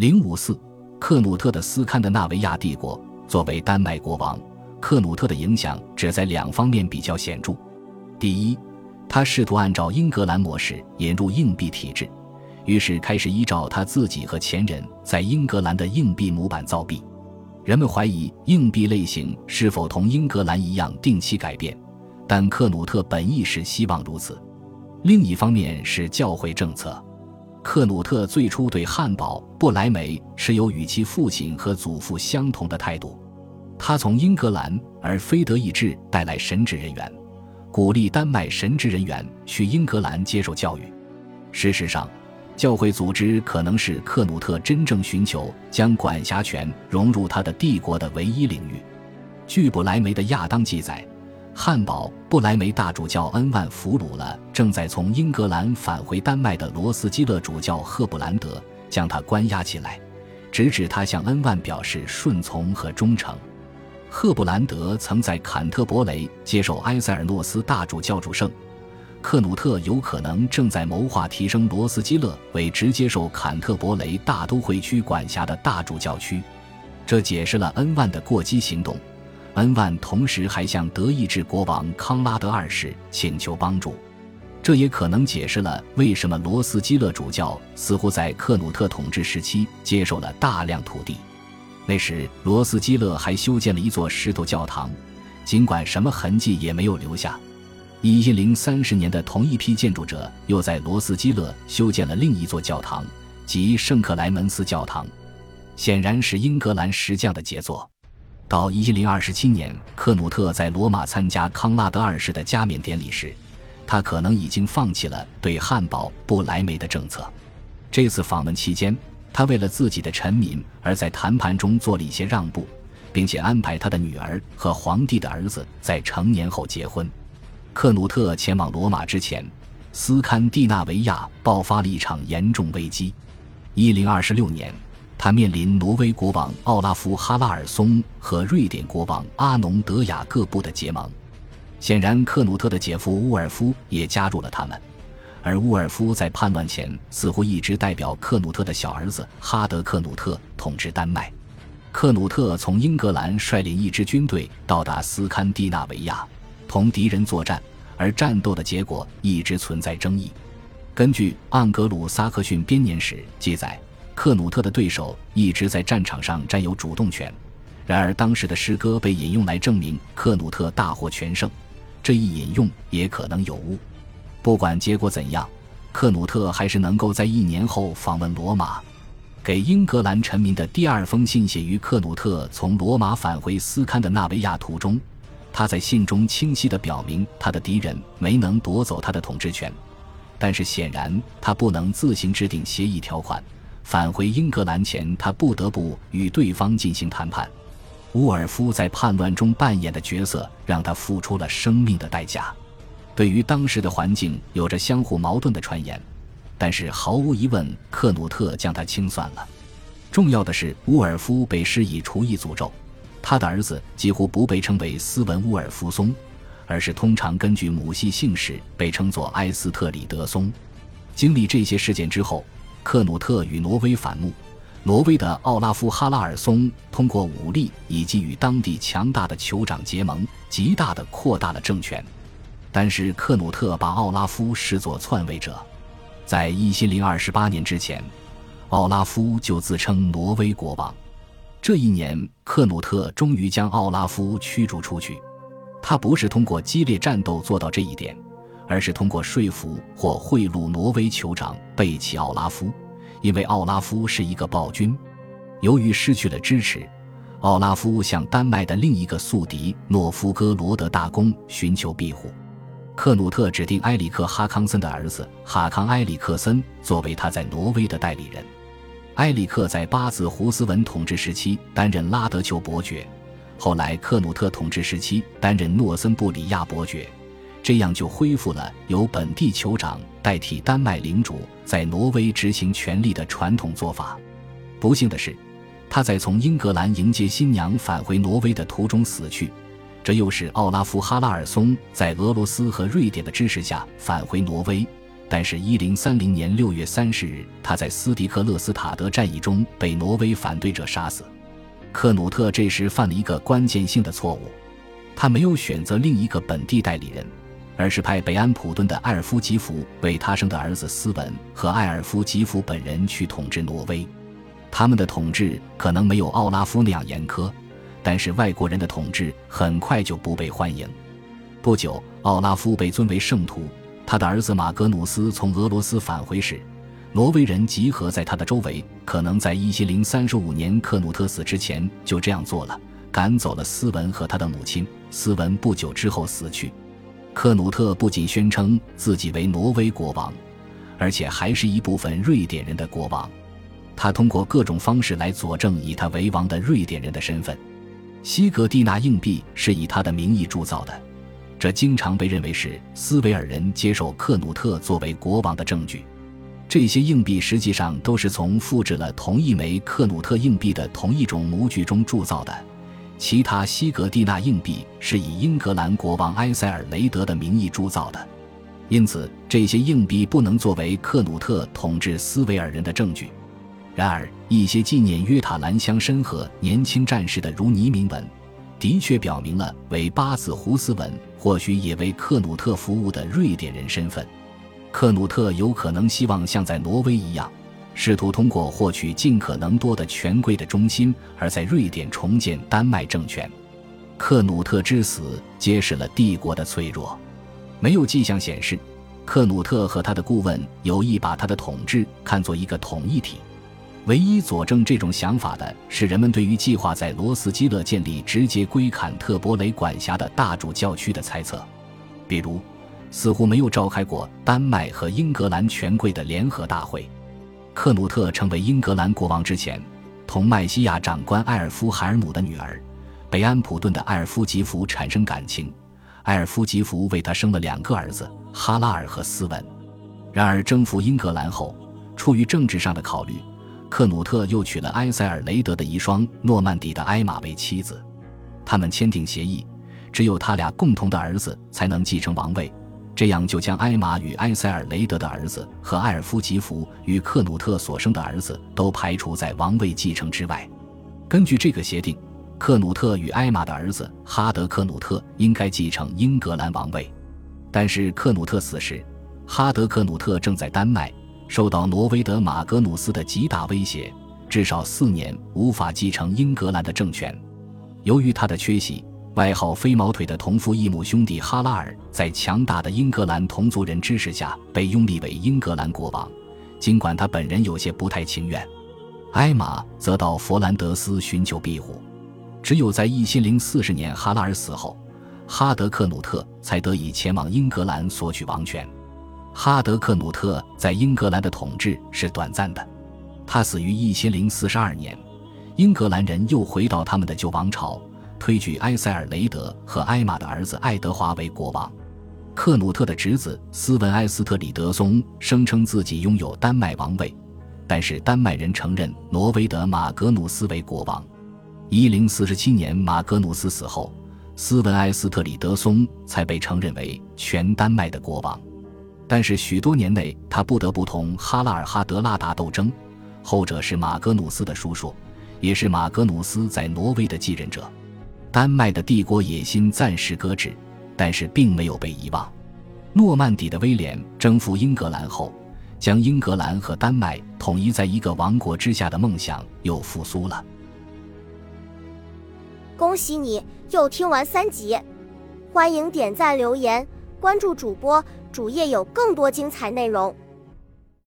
零五四，克努特的斯堪的纳维亚帝国作为丹麦国王，克努特的影响只在两方面比较显著。第一，他试图按照英格兰模式引入硬币体制，于是开始依照他自己和前人在英格兰的硬币模板造币。人们怀疑硬币类型是否同英格兰一样定期改变，但克努特本意是希望如此。另一方面是教会政策。克努特最初对汉堡·布莱梅持有与其父亲和祖父相同的态度。他从英格兰而非德意志带来神职人员，鼓励丹麦神职人员去英格兰接受教育。事实上，教会组织可能是克努特真正寻求将管辖权融入他的帝国的唯一领域。据布莱梅的亚当记载，汉堡·布莱梅大主教恩万俘虏了正在从英格兰返回丹麦的罗斯基勒主教赫布兰德，将他关押起来，直至他向恩万表示顺从和忠诚。赫布兰德曾在坎特伯雷接受埃塞尔诺斯大主教主圣。克努特有可能正在谋划提升罗斯基勒为直接受坎特伯雷大都会区管辖的大主教区，这解释了恩万的过激行动。恩万同时还向德意志国王康拉德二世请求帮助，这也可能解释了为什么罗斯基勒主教似乎在克努特统治时期接受了大量土地。那时罗斯基勒还修建了一座石头教堂，尽管什么痕迹也没有留下。一零三十年的同一批建筑者又在罗斯基勒修建了另一座教堂，即圣克莱门斯教堂，显然是英格兰石匠的杰作。到一零二七年，克努特在罗马参加康拉德二世的加冕典礼时，他可能已经放弃了对汉堡·布莱梅的政策。这次访问期间，他为了自己的臣民而在谈判中做了一些让步，并且安排他的女儿和皇帝的儿子在成年后结婚。克努特前往罗马之前，斯堪的纳维亚爆发了一场严重危机。一零二六年，他面临挪威国王奥拉夫·哈拉尔松和瑞典国王阿农德雅各布的结盟。显然，克努特的姐夫乌尔夫也加入了他们。而乌尔夫在叛乱前似乎一直代表克努特的小儿子哈德·克努特统治丹麦。克努特从英格兰率领一支军队到达斯堪的纳维亚。同敌人作战，而战斗的结果一直存在争议。根据《盎格鲁撒克逊编年史》记载，克努特的对手一直在战场上占有主动权。然而，当时的诗歌被引用来证明克努特大获全胜，这一引用也可能有误。不管结果怎样，克努特还是能够在一年后访问罗马。给英格兰臣民的第二封信写于克努特从罗马返回斯堪的纳维亚途中。他在信中清晰地表明，他的敌人没能夺走他的统治权，但是显然他不能自行制定协议条款。返回英格兰前，他不得不与对方进行谈判。乌尔夫在叛乱中扮演的角色，让他付出了生命的代价。对于当时的环境，有着相互矛盾的传言，但是毫无疑问，克努特将他清算了。重要的是，乌尔夫被施以厨艺诅咒。他的儿子几乎不被称为斯文乌尔夫松，而是通常根据母系姓氏被称作埃斯特里德松。经历这些事件之后，克努特与挪威反目，挪威的奥拉夫·哈拉尔松通过武力以及与当地强大的酋长结盟，极大地扩大了政权。但是克努特把奥拉夫视作篡位者，在一千零二十八年之前，奥拉夫就自称挪威国王。这一年，克努特终于将奥拉夫驱逐出去。他不是通过激烈战斗做到这一点，而是通过说服或贿赂挪威酋长贝奇奥拉夫，因为奥拉夫是一个暴君。由于失去了支持，奥拉夫向丹麦的另一个宿敌诺夫哥罗德大公寻求庇护。克努特指定埃里克哈康森的儿子哈康埃里克森作为他在挪威的代理人。埃里克在巴子胡斯文统治时期担任拉德丘伯爵，后来克努特统治时期担任诺森布里亚伯爵，这样就恢复了由本地酋长代替丹麦领主在挪威执行权力的传统做法。不幸的是，他在从英格兰迎接新娘返回挪威的途中死去，这又使奥拉夫·哈拉尔松在俄罗斯和瑞典的支持下返回挪威。但是1030年6月30日，他在斯迪克勒斯塔德战役中被挪威反对者杀死。克努特这时犯了一个关键性的错误，他没有选择另一个本地代理人，而是派北安普顿的埃尔夫吉福为他生的儿子斯文和埃尔夫吉福本人去统治挪威。他们的统治可能没有奥拉夫那样严苛，但是外国人的统治很快就不被欢迎。不久，奥拉夫被尊为圣徒。他的儿子马格努斯从俄罗斯返回时，挪威人集合在他的周围，可能在一七零三十五年克努特死之前就这样做了，赶走了斯文和他的母亲。斯文不久之后死去。克努特不仅宣称自己为挪威国王，而且还是一部分瑞典人的国王。他通过各种方式来佐证以他为王的瑞典人的身份。西格蒂纳硬币是以他的名义铸造的。这经常被认为是斯维尔人接受克努特作为国王的证据。这些硬币实际上都是从复制了同一枚克努特硬币的同一种模具中铸造的。其他西格蒂纳硬币是以英格兰国王埃塞尔雷德的名义铸造的，因此这些硬币不能作为克努特统治斯维尔人的证据。然而，一些纪念约塔兰乡绅和年轻战士的如尼铭文。的确表明了为巴子胡斯文或许也为克努特服务的瑞典人身份。克努特有可能希望像在挪威一样，试图通过获取尽可能多的权贵的忠心，而在瑞典重建丹麦政权。克努特之死揭示了帝国的脆弱。没有迹象显示，克努特和他的顾问有意把他的统治看作一个统一体。唯一佐证这种想法的是人们对于计划在罗斯基勒建立直接归坎特伯雷管辖的大主教区的猜测，比如，似乎没有召开过丹麦和英格兰权贵的联合大会。克努特成为英格兰国王之前，同麦西亚长官埃尔夫海尔姆的女儿北安普顿的埃尔夫吉福产生感情，埃尔夫吉福为他生了两个儿子哈拉尔和斯文。然而征服英格兰后，出于政治上的考虑。克努特又娶了埃塞尔雷德的遗孀诺曼底的埃玛为妻子，他们签订协议，只有他俩共同的儿子才能继承王位，这样就将埃玛与埃塞尔雷德的儿子和埃尔夫吉福与克努特所生的儿子都排除在王位继承之外。根据这个协定，克努特与埃玛的儿子哈德克努特应该继承英格兰王位，但是克努特死时，哈德克努特正在丹麦。受到挪威德马格努斯的极大威胁，至少四年无法继承英格兰的政权。由于他的缺席，外号“飞毛腿”的同父异母兄弟哈拉尔在强大的英格兰同族人支持下被拥立为英格兰国王，尽管他本人有些不太情愿。埃玛则到佛兰德斯寻求庇护，只有在一千零四十年哈拉尔死后，哈德克努特才得以前往英格兰索取王权。哈德克努特在英格兰的统治是短暂的，他死于一千零四十二年。英格兰人又回到他们的旧王朝，推举埃塞尔雷德和埃玛的儿子爱德华为国王。克努特的侄子斯文埃斯特里德松声称自己拥有丹麦王位，但是丹麦人承认挪威的马格努斯为国王。一零四十七年马格努斯死后，斯文埃斯特里德松才被承认为全丹麦的国王。但是许多年内，他不得不同哈拉尔哈德拉达斗争，后者是马格努斯的叔叔，也是马格努斯在挪威的继任者。丹麦的帝国野心暂时搁置，但是并没有被遗忘。诺曼底的威廉征服英格兰后，将英格兰和丹麦统一在一个王国之下的梦想又复苏了。恭喜你又听完三集，欢迎点赞留言。关注主播，主页有更多精彩内容。